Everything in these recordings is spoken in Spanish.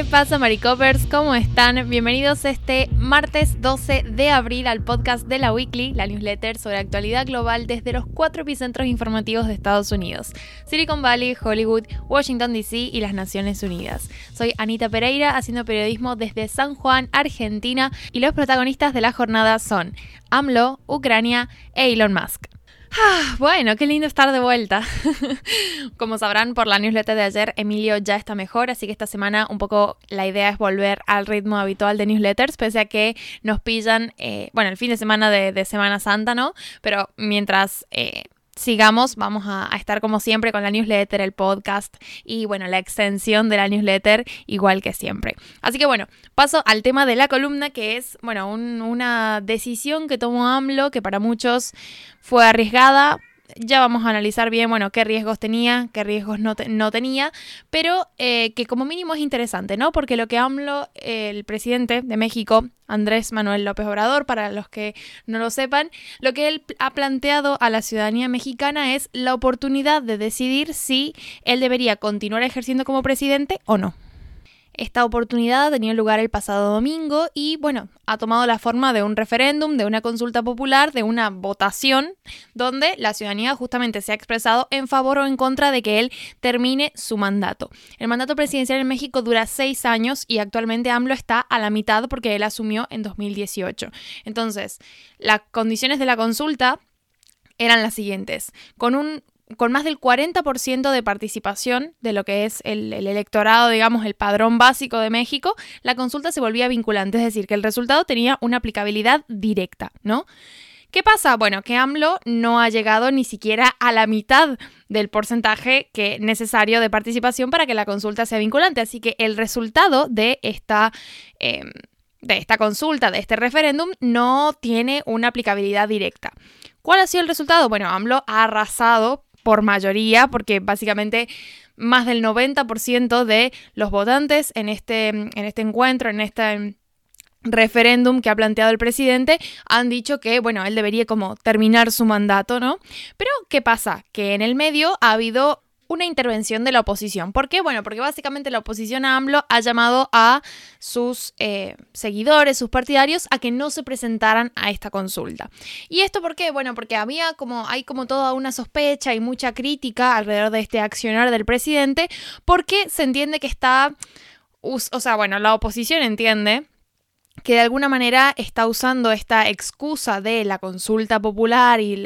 ¿qué pasa Maricopers? ¿Cómo están? Bienvenidos este martes 12 de abril al podcast de la Weekly, la newsletter sobre actualidad global desde los cuatro epicentros informativos de Estados Unidos, Silicon Valley, Hollywood, Washington DC y las Naciones Unidas. Soy Anita Pereira haciendo periodismo desde San Juan, Argentina y los protagonistas de la jornada son AMLO, Ucrania e Elon Musk. Ah, bueno, qué lindo estar de vuelta. Como sabrán por la newsletter de ayer, Emilio ya está mejor, así que esta semana un poco la idea es volver al ritmo habitual de newsletters, pese a que nos pillan, eh, bueno, el fin de semana de, Semana Santa, ¿no? Pero mientras... Eh, sigamos, vamos a, estar como siempre con la newsletter, el podcast y bueno, la extensión de la newsletter igual que siempre. Así que bueno, paso al tema de la columna que es, bueno, una decisión que tomó AMLO que para muchos fue arriesgada, ya vamos a analizar bien, bueno, qué riesgos tenía, qué riesgos no, no tenía, pero eh, que como mínimo es interesante, ¿no? Porque lo que AMLO, el presidente de México, Andrés Manuel López Obrador, para los que no lo sepan, lo que él ha planteado a la ciudadanía mexicana es la oportunidad de decidir si él debería continuar ejerciendo como presidente o no. Esta oportunidad ha tenido lugar el pasado domingo y, bueno, ha tomado la forma de un referéndum, de una consulta popular, de una votación, donde la ciudadanía justamente se ha expresado en favor o en contra de que él termine su mandato. El mandato presidencial en México dura seis años y actualmente AMLO está a la mitad porque él asumió en 2018. Entonces, las condiciones de la consulta eran las siguientes. Con un con más del 40% de participación de lo que es el, electorado, digamos, el padrón básico de México, la consulta se volvía vinculante, es decir, que el resultado tenía una aplicabilidad directa, ¿no? ¿Qué pasa? Bueno, que AMLO no ha llegado ni siquiera a la mitad del porcentaje que necesario de participación para que la consulta sea vinculante. Así que el resultado de esta, em, de esta consulta, de este referéndum, no tiene una aplicabilidad directa. ¿Cuál ha sido el resultado? Bueno, AMLO ha arrasado por mayoría, porque básicamente más del 90% de los votantes en este, en este encuentro, en este referéndum que ha planteado el presidente han dicho que, bueno, él debería como terminar su mandato, ¿no? Pero, ¿qué pasa? Que en el medio ha habido una intervención de la oposición. ¿Por qué? Bueno, porque básicamente la oposición a AMLO ha llamado a sus eh, seguidores, sus partidarios, a que no se presentaran a esta consulta. ¿Y esto por qué? Bueno, porque había como, hay como toda una sospecha y mucha crítica alrededor de este accionar del presidente, porque se entiende que está, o sea, bueno, la oposición entiende que de alguna manera está usando esta excusa de la consulta popular y,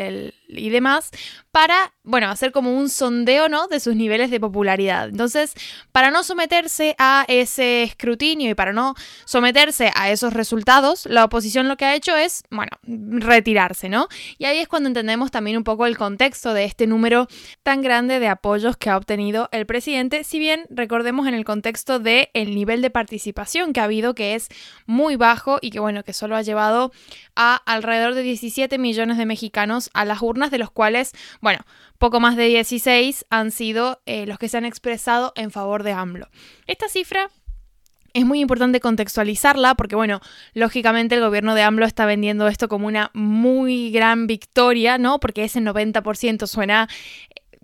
y demás para, bueno, hacer como un sondeo, ¿no? De sus niveles de popularidad. Entonces, para no someterse a ese escrutinio y para no someterse a esos resultados, la oposición lo que ha hecho es, bueno, retirarse, ¿no? Y ahí es cuando entendemos también un poco el contexto de este número tan grande de apoyos que ha obtenido el presidente, si bien recordemos en el contexto de el nivel de participación que ha habido, que es muy bajo y que, bueno, que solo ha llevado a alrededor de 17 millones de mexicanos a las urnas, de los cuales, bueno, poco más de 16 han sido eh, los que se han expresado en favor de AMLO. Esta cifra es muy importante contextualizarla porque, bueno, lógicamente el gobierno de AMLO está vendiendo esto como una muy gran victoria, ¿no? Porque ese 90% suena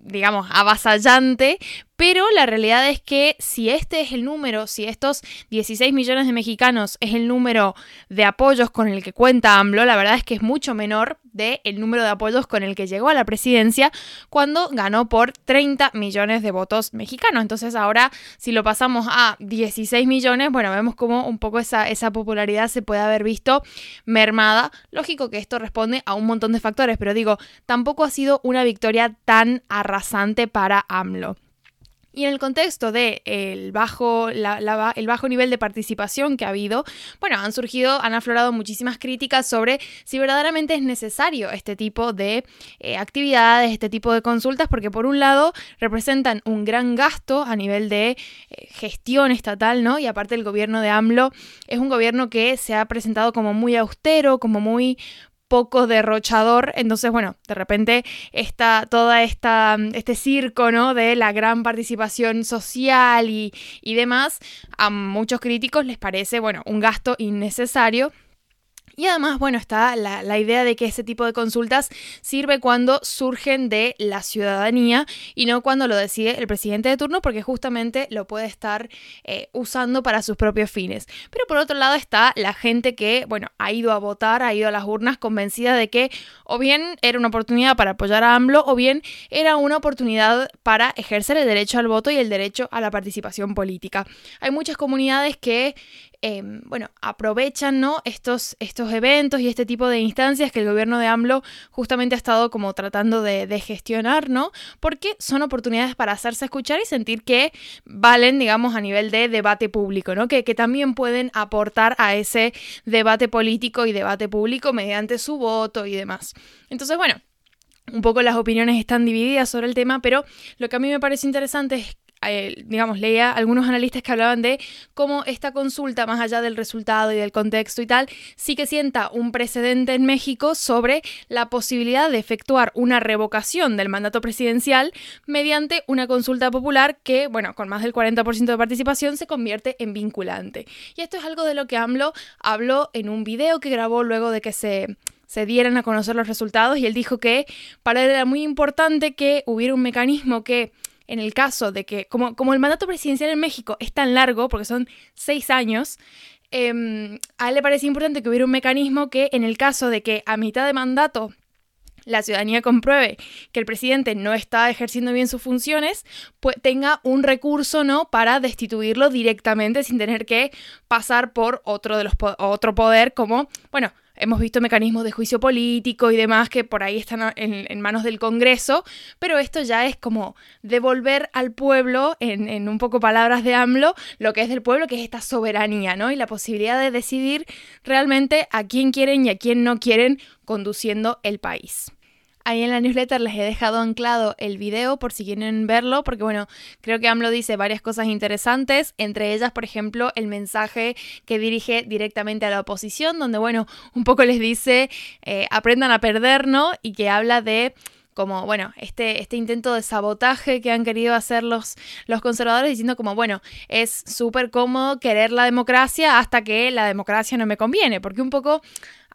digamos, avasallante, pero la realidad es que si este es el número, si estos 16 millones de mexicanos es el número de apoyos con el que cuenta AMLO, la verdad es que es mucho menor del el número de apoyos con el que llegó a la presidencia cuando ganó por 30 millones de votos mexicanos. Entonces ahora, si lo pasamos a 16 millones, bueno, vemos como un poco esa, esa popularidad se puede haber visto mermada. Lógico que esto responde a un montón de factores, pero digo, tampoco ha sido una victoria tan arrasante para AMLO. Y en el contexto de el bajo, el bajo nivel de participación que ha habido, bueno, han surgido, han aflorado muchísimas críticas sobre si verdaderamente es necesario este tipo de eh, actividades, este tipo de consultas, porque por un lado representan un gran gasto a nivel de eh, gestión estatal, ¿no? Y aparte el gobierno de AMLO es un gobierno que se ha presentado como muy austero, como muy poco derrochador. Entonces, bueno, de repente está toda esta este circo, ¿no? De la gran participación social y, y demás, a muchos críticos les parece, bueno, un gasto innecesario Y además, bueno, está la, idea de que ese tipo de consultas sirve cuando surgen de la ciudadanía y no cuando lo decide el presidente de turno, porque justamente lo puede estar eh, usando para sus propios fines. Pero por otro lado está la gente que, bueno, ha ido a votar, ha ido a las urnas convencida de que o bien era una oportunidad para apoyar a AMLO o bien era una oportunidad para ejercer el derecho al voto y el derecho a la participación política. Hay muchas comunidades que Em, bueno, aprovechan ¿no? estos, estos eventos y este tipo de instancias que el gobierno de AMLO justamente ha estado como tratando de, gestionar, ¿no? Porque son oportunidades para hacerse escuchar y sentir que valen, digamos, a nivel de debate público, ¿no? Que, que también pueden aportar a ese debate político y debate público mediante su voto y demás. Entonces, bueno, un poco las opiniones están divididas sobre el tema, pero lo que a mí me parece interesante es eh, digamos, leía algunos analistas que hablaban de cómo esta consulta, más allá del resultado y del contexto y tal, sí que sienta un precedente en México sobre la posibilidad de efectuar una revocación del mandato presidencial mediante una consulta popular que, bueno, con más del 40% de participación se convierte en vinculante. Y esto es algo de lo que AMLO habló en un video que grabó luego de que se se dieran a conocer los resultados y él dijo que para él era muy importante que hubiera un mecanismo que en el caso de que, como, como el mandato presidencial en México es tan largo, porque son seis años, em, a él le parece importante que hubiera un mecanismo que en el caso de que a mitad de mandato la ciudadanía compruebe que el presidente no está ejerciendo bien sus funciones, pues tenga un recurso, ¿no? Para destituirlo directamente sin tener que pasar por otro de los otro poder como, bueno, Hemos visto mecanismos de juicio político y demás que por ahí están en, manos del Congreso, pero esto ya es como devolver al pueblo, en, un poco palabras de AMLO, lo que es del pueblo, que es esta soberanía, ¿no? Y la posibilidad de decidir realmente a quién quieren y a quién no quieren conduciendo el país. Ahí en la newsletter les he dejado anclado el video por si quieren verlo, porque bueno, creo que AMLO dice varias cosas interesantes, entre ellas, por ejemplo, el mensaje que dirige directamente a la oposición, donde bueno, un poco les dice, eh, aprendan a perder, ¿no? Y que habla de como, bueno, este, este intento de sabotaje que han querido hacer los, los conservadores diciendo como, bueno, es súper cómodo querer la democracia hasta que la democracia no me conviene, porque un poco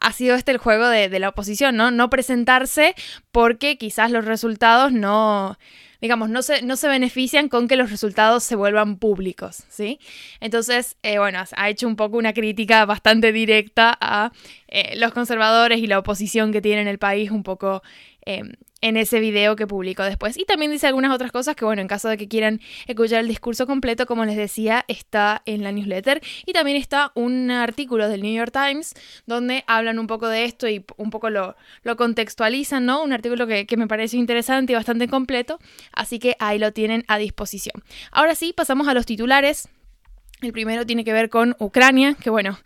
ha sido este el juego de, la oposición, ¿no? No presentarse porque quizás los resultados no, digamos, no se, no se benefician con que los resultados se vuelvan públicos, ¿sí? Entonces, eh, bueno, ha hecho un poco una crítica bastante directa a eh, los conservadores y la oposición que tiene en el país, un poco em, en ese video que publicó después. Y también dice algunas otras cosas que, bueno, en caso de que quieran escuchar el discurso completo, como les decía, está en la newsletter. Y también está un artículo del New York Times donde hablan un poco de esto y un poco lo, contextualizan, ¿no? Un artículo que, me pareció interesante y bastante completo. Así que ahí lo tienen a disposición. Ahora sí, pasamos a los titulares. El primero tiene que ver con Ucrania, que bueno,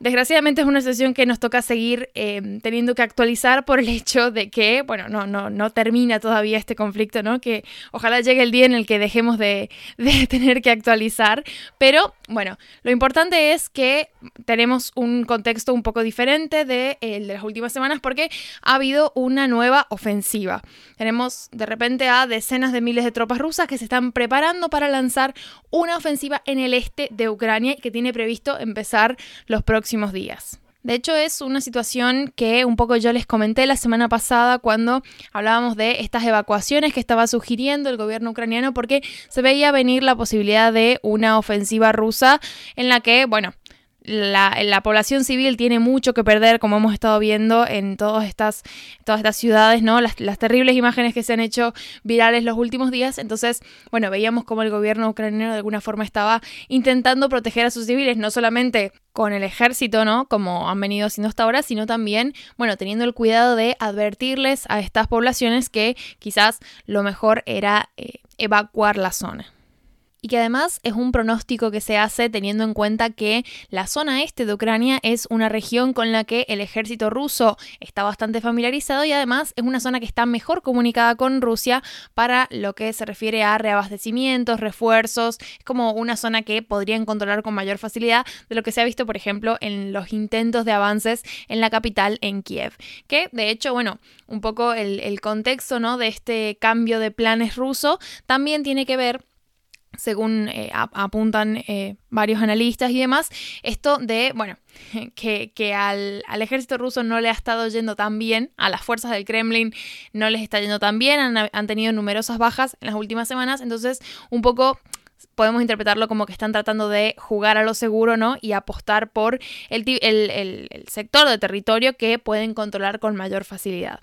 Desgraciadamente es una sesión que nos toca seguir eh, teniendo que actualizar por el hecho de que, bueno, no, no, no termina todavía este conflicto, ¿no? Que ojalá llegue el día en el que dejemos de, de tener que actualizar. Pero, bueno, lo importante es que tenemos un contexto un poco diferente de el de las últimas semanas porque ha habido una nueva ofensiva. Tenemos de repente a decenas de miles de tropas rusas que se están preparando para lanzar una ofensiva en el este de Ucrania y que tiene previsto empezar los próximos días. De hecho, es una situación que un poco yo les comenté la semana pasada cuando hablábamos de estas evacuaciones que estaba sugiriendo el gobierno ucraniano porque se veía venir la posibilidad de una ofensiva rusa en la que, bueno, la, población civil tiene mucho que perder, como hemos estado viendo en todas estas, todas estas ciudades, ¿no? Las, terribles imágenes que se han hecho virales los últimos días. Entonces, bueno, veíamos como el gobierno ucraniano de alguna forma estaba intentando proteger a sus civiles, no solamente con el ejército, ¿no? Como han venido haciendo hasta ahora, sino también, bueno, teniendo el cuidado de advertirles a estas poblaciones que quizás lo mejor era eh, evacuar la zona y que además es un pronóstico que se hace teniendo en cuenta que la zona este de Ucrania es una región con la que el ejército ruso está bastante familiarizado y además es una zona que está mejor comunicada con Rusia para lo que se refiere a reabastecimientos, refuerzos, es como una zona que podrían controlar con mayor facilidad de lo que se ha visto, por ejemplo, en los intentos de avances en la capital, en Kiev, que de hecho, bueno, un poco el, el contexto ¿no? de este cambio de planes ruso también tiene que ver según eh, apuntan eh, varios analistas y demás, esto de, bueno, que, al, ejército ruso no le ha estado yendo tan bien, a las fuerzas del Kremlin no les está yendo tan bien, han, tenido numerosas bajas en las últimas semanas, entonces un poco podemos interpretarlo como que están tratando de jugar a lo seguro, ¿no? Y apostar por el, el sector de territorio que pueden controlar con mayor facilidad.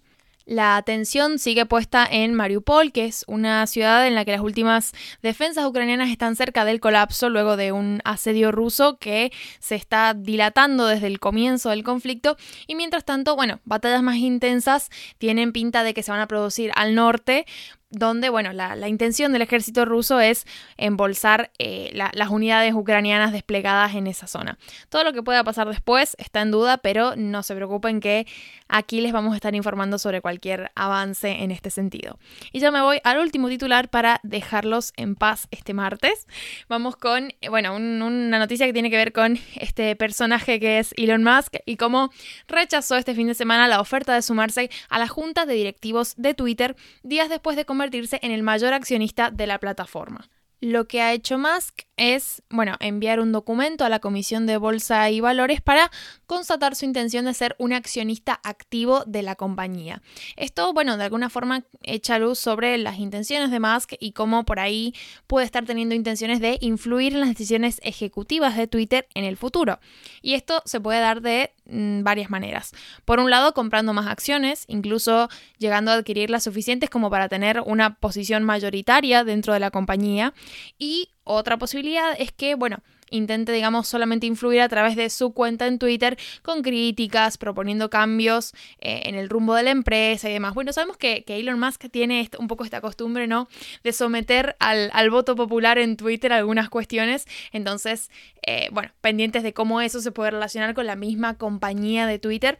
La atención sigue puesta en Mariupol, que es una ciudad en la que las últimas defensas ucranianas están cerca del colapso luego de un asedio ruso que se está dilatando desde el comienzo del conflicto. Y mientras tanto, bueno, batallas más intensas tienen pinta de que se van a producir al norte donde, bueno, la, intención del ejército ruso es embolsar eh, las unidades ucranianas desplegadas en esa zona. Todo lo que pueda pasar después está en duda, pero no se preocupen que aquí les vamos a estar informando sobre cualquier avance en este sentido. Y ya me voy al último titular para dejarlos en paz este martes. Vamos con, eh, bueno, una noticia que tiene que ver con este personaje que es Elon Musk y cómo rechazó este fin de semana la oferta de sumarse a la junta de directivos de Twitter días después de convertirse en el mayor accionista de la plataforma. Lo que ha hecho Musk es, bueno, enviar un documento a la Comisión de Bolsa y Valores para constatar su intención de ser un accionista activo de la compañía. Esto, bueno, de alguna forma echa luz sobre las intenciones de Musk y cómo por ahí puede estar teniendo intenciones de influir en las decisiones ejecutivas de Twitter en el futuro. Y esto se puede dar de mm, varias maneras. Por un lado, comprando más acciones, incluso llegando a adquirir las suficientes como para tener una posición mayoritaria dentro de la compañía. Y otra posibilidad es que, bueno, intente, digamos, solamente influir a través de su cuenta en Twitter con críticas, proponiendo cambios eh, en el rumbo de la empresa y demás. Bueno, sabemos que, Elon Musk tiene un poco esta costumbre, ¿no? De someter al, voto popular en Twitter algunas cuestiones. Entonces, eh, bueno, pendientes de cómo eso se puede relacionar con la misma compañía de Twitter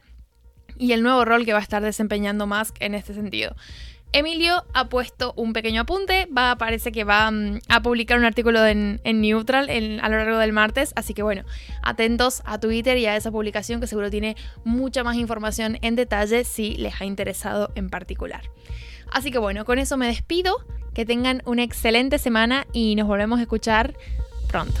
y el nuevo rol que va a estar desempeñando Musk en este sentido. Emilio ha puesto un pequeño apunte, va, parece que va mm, a publicar un artículo en, Neutral a lo largo del martes, así que bueno, atentos a Twitter y a esa publicación que seguro tiene mucha más información en detalle si les ha interesado en particular. Así que bueno, con eso me despido, que tengan una excelente semana y nos volvemos a escuchar pronto.